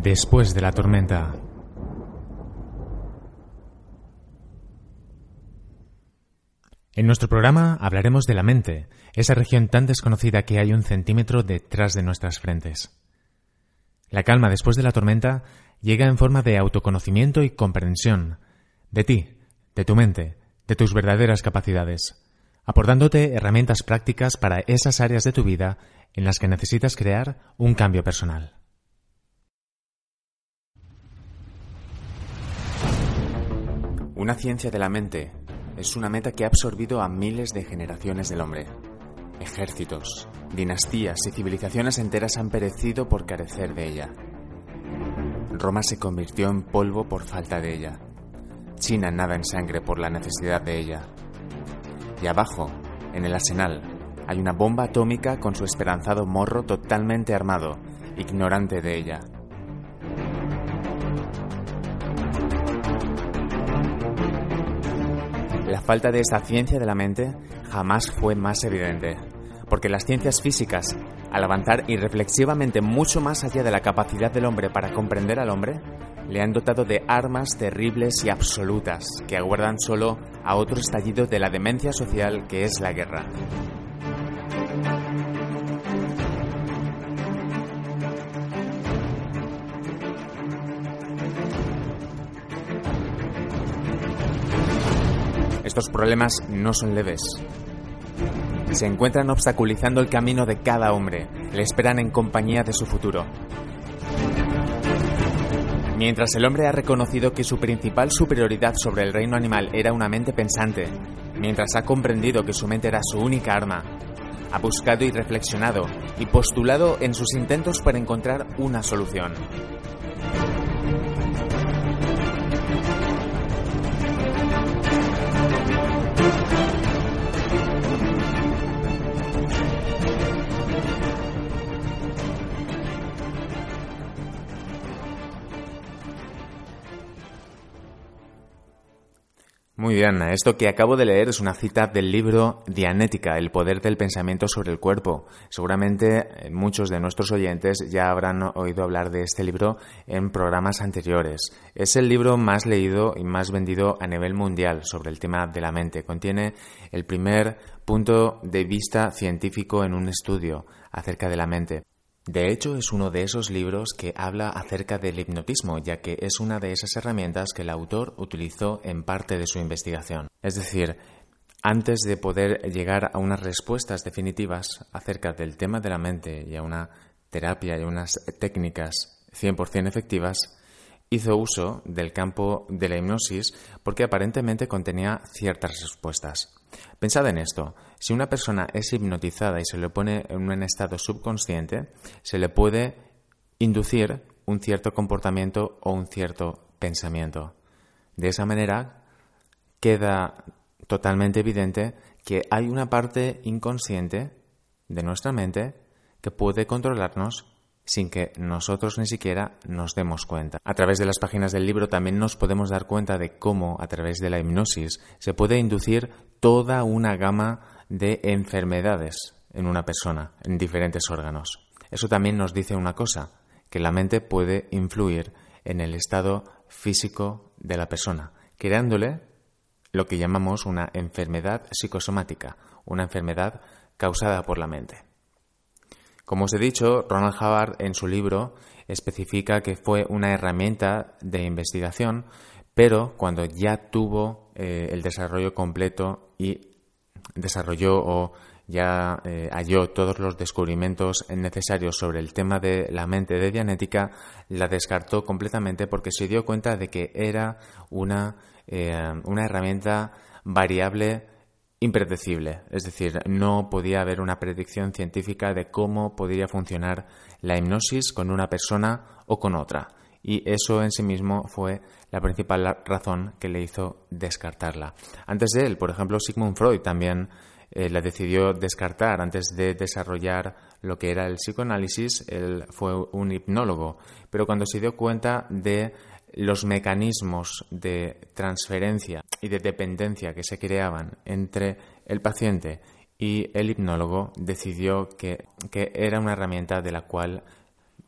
Después de la tormenta. En nuestro programa hablaremos de la mente, esa región tan desconocida que hay un centímetro detrás de nuestras frentes. La calma después de la tormenta llega en forma de autoconocimiento y comprensión de ti, de tu mente, de tus verdaderas capacidades, aportándote herramientas prácticas para esas áreas de tu vida en las que necesitas crear un cambio personal. Una ciencia de la mente es una meta que ha absorbido a miles de generaciones del hombre. Ejércitos, dinastías y civilizaciones enteras han perecido por carecer de ella. Roma se convirtió en polvo por falta de ella. China nada en sangre por la necesidad de ella. Y abajo, en el arsenal, hay una bomba atómica con su esperanzado morro totalmente armado, ignorante de ella. Falta de esa ciencia de la mente jamás fue más evidente, porque las ciencias físicas, al avanzar irreflexivamente mucho más allá de la capacidad del hombre para comprender al hombre, le han dotado de armas terribles y absolutas que aguardan solo a otro estallido de la demencia social que es la guerra. Problemas no son leves. Se encuentran obstaculizando el camino de cada hombre, le esperan en compañía de su futuro. Mientras el hombre ha reconocido que su principal superioridad sobre el reino animal era una mente pensante, mientras ha comprendido que su mente era su única arma, ha buscado y reflexionado y postulado en sus intentos para encontrar una solución. Muy bien, esto que acabo de leer es una cita del libro Dianética, el poder del pensamiento sobre el cuerpo. Seguramente eh, muchos de nuestros oyentes ya habrán oído hablar de este libro en programas anteriores. Es el libro más leído y más vendido a nivel mundial sobre el tema de la mente. Contiene el primer punto de vista científico en un estudio acerca de la mente. De hecho, es uno de esos libros que habla acerca del hipnotismo, ya que es una de esas herramientas que el autor utilizó en parte de su investigación. Es decir, antes de poder llegar a unas respuestas definitivas acerca del tema de la mente y a una terapia y unas técnicas 100% efectivas, hizo uso del campo de la hipnosis porque aparentemente contenía ciertas respuestas. Pensad en esto. Si una persona es hipnotizada y se le pone en un estado subconsciente, se le puede inducir un cierto comportamiento o un cierto pensamiento. De esa manera queda totalmente evidente que hay una parte inconsciente de nuestra mente que puede controlarnos sin que nosotros ni siquiera nos demos cuenta. A través de las páginas del libro también nos podemos dar cuenta de cómo, a través de la hipnosis, se puede inducir toda una gama de enfermedades en una persona, en diferentes órganos. Eso también nos dice una cosa, que la mente puede influir en el estado físico de la persona, creándole lo que llamamos una enfermedad psicosomática, una enfermedad causada por la mente. Como os he dicho, Ronald Hubbard en su libro especifica que fue una herramienta de investigación, pero cuando ya tuvo eh, el desarrollo completo y desarrolló o ya eh, halló todos los descubrimientos necesarios sobre el tema de la mente de Dianética, la descartó completamente porque se dio cuenta de que era una, eh, una herramienta variable impredecible, es decir, no podía haber una predicción científica de cómo podría funcionar la hipnosis con una persona o con otra. Y eso en sí mismo fue la principal razón que le hizo descartarla. Antes de él, por ejemplo, Sigmund Freud también eh, la decidió descartar antes de desarrollar lo que era el psicoanálisis. Él fue un hipnólogo, pero cuando se dio cuenta de los mecanismos de transferencia y de dependencia que se creaban entre el paciente y el hipnólogo, decidió que, que era una herramienta de la cual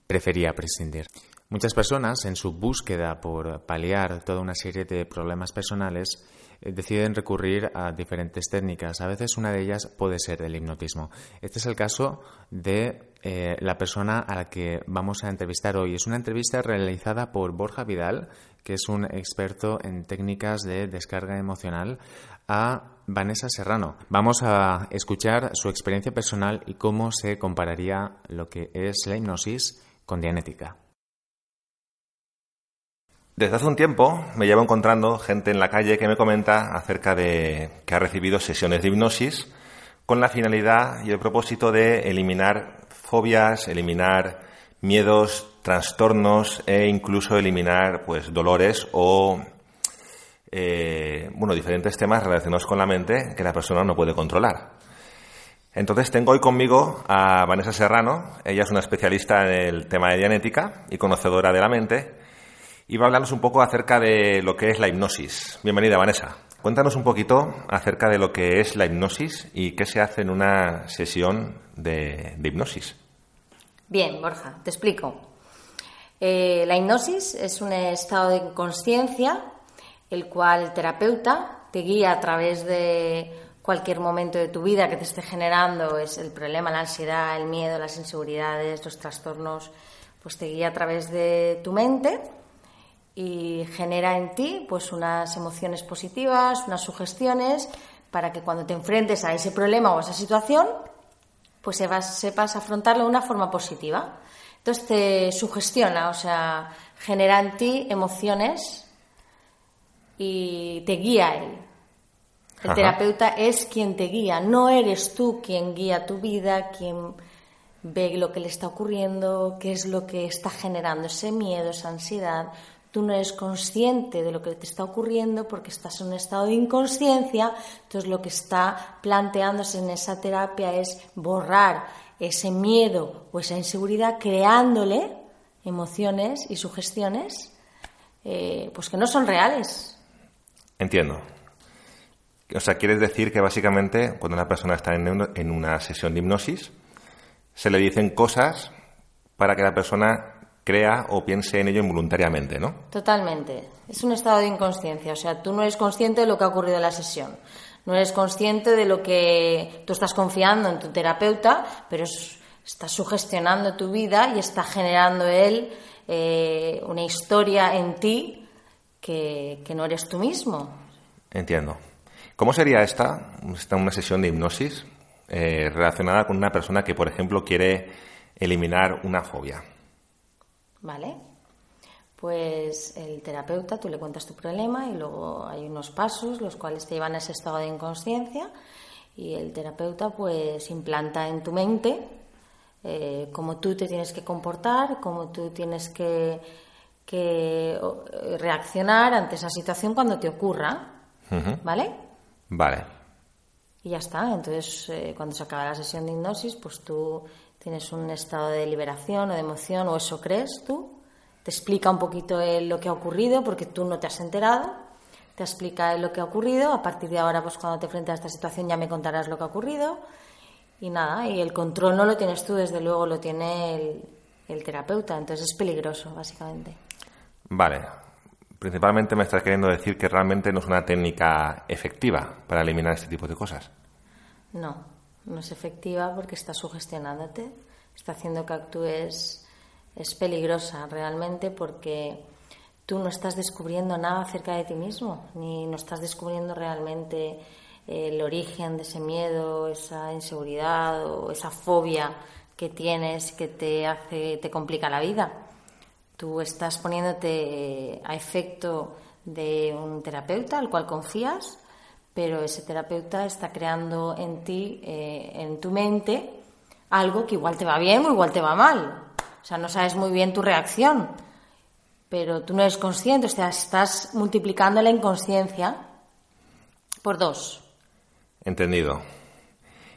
prefería prescindir. Muchas personas, en su búsqueda por paliar toda una serie de problemas personales, eh, deciden recurrir a diferentes técnicas. A veces una de ellas puede ser el hipnotismo. Este es el caso de eh, la persona a la que vamos a entrevistar hoy. Es una entrevista realizada por Borja Vidal, que es un experto en técnicas de descarga emocional, a Vanessa Serrano. Vamos a escuchar su experiencia personal y cómo se compararía lo que es la hipnosis con Dianética. Desde hace un tiempo me llevo encontrando gente en la calle que me comenta acerca de que ha recibido sesiones de hipnosis con la finalidad y el propósito de eliminar fobias, eliminar miedos, trastornos e incluso eliminar pues dolores o eh, bueno diferentes temas relacionados con la mente que la persona no puede controlar. Entonces tengo hoy conmigo a Vanessa Serrano. Ella es una especialista en el tema de dianética y conocedora de la mente y va a hablarnos un poco acerca de lo que es la hipnosis. Bienvenida, Vanessa. Cuéntanos un poquito acerca de lo que es la hipnosis y qué se hace en una sesión de, hipnosis. Bien, Borja, te explico. Eh, la hipnosis es un estado de inconsciencia el cual el terapeuta te guía a través de cualquier momento de tu vida que te esté generando, es el problema, la ansiedad, el miedo, las inseguridades, los trastornos, pues te guía a través de tu mente y genera en ti pues unas emociones positivas, unas sugestiones para que cuando te enfrentes a ese problema o a esa situación, pues sepas, afrontarlo de una forma positiva. Entonces te sugestiona, o sea, genera en ti emociones y te guía él. El terapeuta es quien te guía, no eres tú quien guía tu vida, quien ve lo que le está ocurriendo, qué es lo que está generando ese miedo, esa ansiedad. Tú no eres consciente de lo que te está ocurriendo porque estás en un estado de inconsciencia. Entonces lo que está planteándose en esa terapia es borrar ese miedo o esa inseguridad creándole emociones y sugestiones eh, pues que no son reales. Entiendo. O sea, quieres decir que básicamente cuando una persona está en una sesión de hipnosis, se le dicen cosas para que la persona crea o piense en ello involuntariamente, ¿no? Totalmente. Es un estado de inconsciencia. O sea, tú no eres consciente de lo que ha ocurrido en la sesión. No eres consciente de lo que tú estás confiando en tu terapeuta, pero estás sugestionando tu vida y está generando él eh, una historia en ti que, no eres tú mismo. Entiendo. ¿Cómo sería esta, esta una sesión de hipnosis eh, relacionada con una persona que, por ejemplo, quiere eliminar una fobia? ¿Vale? Pues el terapeuta, tú le cuentas tu problema y luego hay unos pasos los cuales te llevan a ese estado de inconsciencia y el terapeuta pues implanta en tu mente eh, cómo tú te tienes que comportar, cómo tú tienes que, reaccionar ante esa situación cuando te ocurra. ¿Vale? Vale. Y ya está. Entonces, eh, cuando se acaba la sesión de hipnosis, pues tú tienes un estado de liberación o de emoción, o eso crees tú, te explica un poquito lo que ha ocurrido, porque tú no te has enterado, te explica lo que ha ocurrido, a partir de ahora, pues cuando te enfrentes a esta situación ya me contarás lo que ha ocurrido, y nada, y el control no lo tienes tú, desde luego lo tiene el, el terapeuta, entonces es peligroso, básicamente. Vale, principalmente me estás queriendo decir que realmente no es una técnica efectiva para eliminar este tipo de cosas. No, no es efectiva porque está sugestionándote, está haciendo que actúes, es peligrosa realmente porque tú no estás descubriendo nada acerca de ti mismo, ni no estás descubriendo realmente el origen de ese miedo, esa inseguridad o esa fobia que tienes que te hace, te complica la vida. Tú estás poniéndote a efecto de un terapeuta al cual confías pero ese terapeuta está creando en ti, eh, en tu mente, algo que igual te va bien o igual te va mal. O sea, no sabes muy bien tu reacción, pero tú no eres consciente, o sea, estás multiplicando la inconsciencia por dos. Entendido.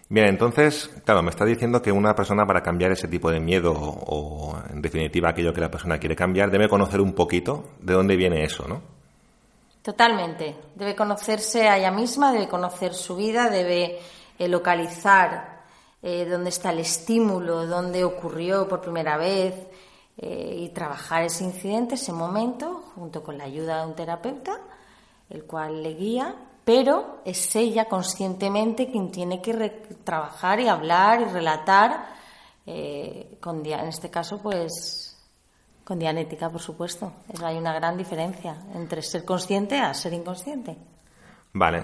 Bien, entonces, claro, me está diciendo que una persona para cambiar ese tipo de miedo o, en definitiva aquello que la persona quiere cambiar debe conocer un poquito de dónde viene eso, ¿no? Totalmente. Debe conocerse a ella misma, debe conocer su vida, debe eh, localizar eh, dónde está el estímulo, dónde ocurrió por primera vez eh, y trabajar ese incidente, ese momento, junto con la ayuda de un terapeuta, el cual le guía pero es ella conscientemente quien tiene que trabajar y hablar y relatar, eh, con, en este caso, pues con dianética, por supuesto. hay una gran diferencia entre ser consciente a ser inconsciente. Vale,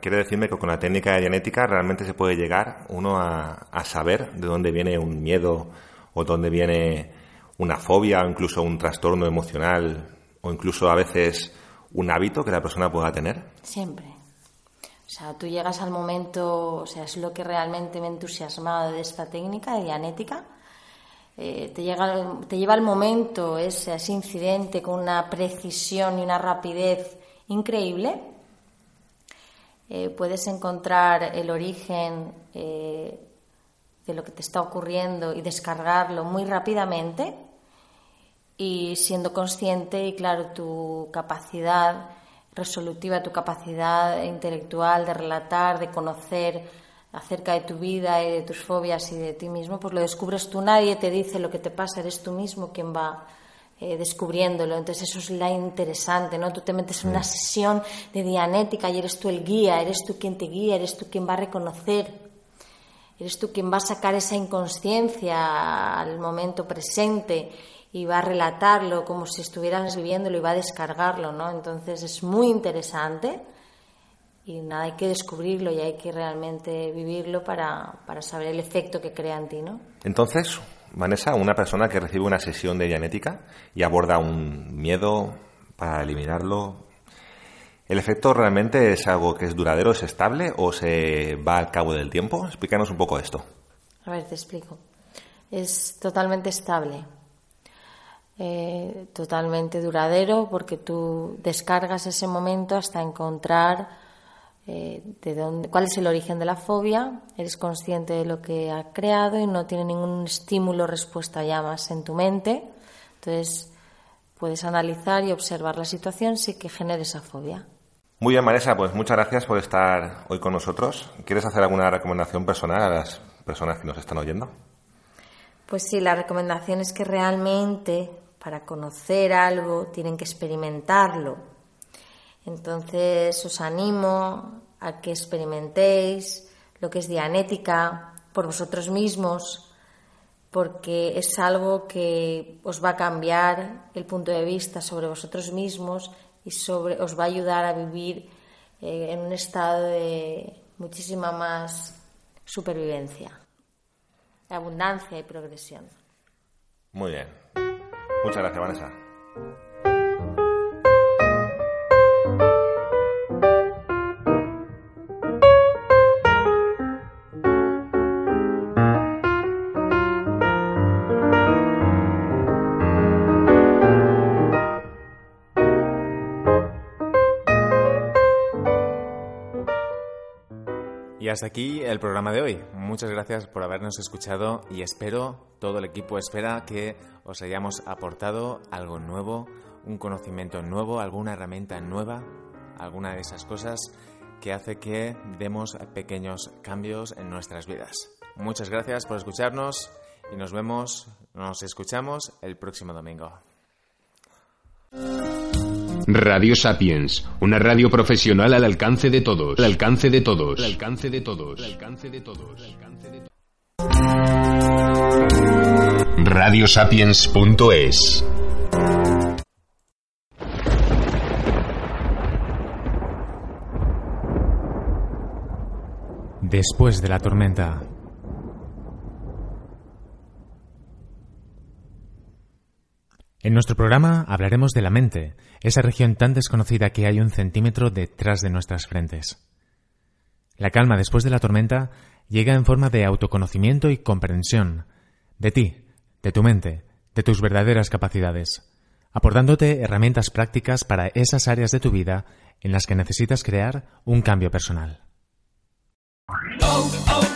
quiere decirme que con la técnica de dianética realmente se puede llegar uno a, a saber de dónde viene un miedo o dónde viene una fobia o incluso un trastorno emocional o incluso a veces un hábito que la persona pueda tener? Siempre. O sea, tú llegas al momento, o sea, es lo que realmente me ha entusiasmado de esta técnica de dianética. Eh, te, lleva al momento ese, ese incidente con una precisión y una rapidez increíble. Eh, puedes encontrar el origen eh, de lo que te está ocurriendo y descargarlo muy rápidamente y siendo consciente y claro tu capacidad resolutiva, tu capacidad intelectual de relatar, de conocer acerca de tu vida y de tus fobias y de ti mismo, pues lo descubres tú, nadie te dice lo que te pasa, eres tú mismo quien va eh, descubriéndolo. Entonces eso es la interesante, ¿no? Tú te metes en una sesión de dianética y eres tú el guía, eres tú quien te guía, eres tú quien va a reconocer, eres tú quien va a sacar esa inconsciencia al momento presente y va a relatarlo como si estuvieras viviéndolo y va a descargarlo, ¿no? Entonces es muy interesante y nada, hay que descubrirlo y hay que realmente vivirlo para, para saber el efecto que crea en ti, ¿no? Entonces, Vanessa, una persona que recibe una sesión de dianética y aborda un miedo para eliminarlo, ¿el efecto realmente es algo que es duradero, es estable o se va al cabo del tiempo? Explícanos un poco esto. A ver, te explico. Es totalmente estable. Eh, totalmente duradero porque tú descargas ese momento hasta encontrar eh, de dónde, cuál es el origen de la fobia, eres consciente de lo que ha creado y no tiene ningún estímulo respuesta ya más en tu mente. Entonces puedes analizar y observar la situación sin que genere esa fobia. Muy bien, Maresa, pues muchas gracias por estar hoy con nosotros. ¿Quieres hacer alguna recomendación personal a las personas que nos están oyendo? Pues sí, la recomendación es que realmente para conocer algo tienen que experimentarlo. Entonces os animo a que experimentéis lo que es dianética por vosotros mismos, porque es algo que os va a cambiar el punto de vista sobre vosotros mismos y sobre, os va a ayudar a vivir eh, en un estado de muchísima más supervivencia, abundancia y progresión. Muy bien. Muchas gracias, Vanessa. Hasta aquí el programa de hoy. Muchas gracias por habernos escuchado y espero, todo el equipo espera que os hayamos aportado algo nuevo, un conocimiento nuevo, alguna herramienta nueva, alguna de esas cosas que hace que demos pequeños cambios en nuestras vidas. Muchas gracias por escucharnos y nos vemos, nos escuchamos el próximo domingo. Radio Sapiens, una radio profesional al alcance de todos, al alcance de todos, al alcance de todos, al alcance de todos. Radiosapiens.es Después de la tormenta. En nuestro programa hablaremos de la mente, esa región tan desconocida que hay un centímetro detrás de nuestras frentes. La calma después de la tormenta llega en forma de autoconocimiento y comprensión de ti, de tu mente, de tus verdaderas capacidades, aportándote herramientas prácticas para esas áreas de tu vida en las que necesitas crear un cambio personal. Oh, oh,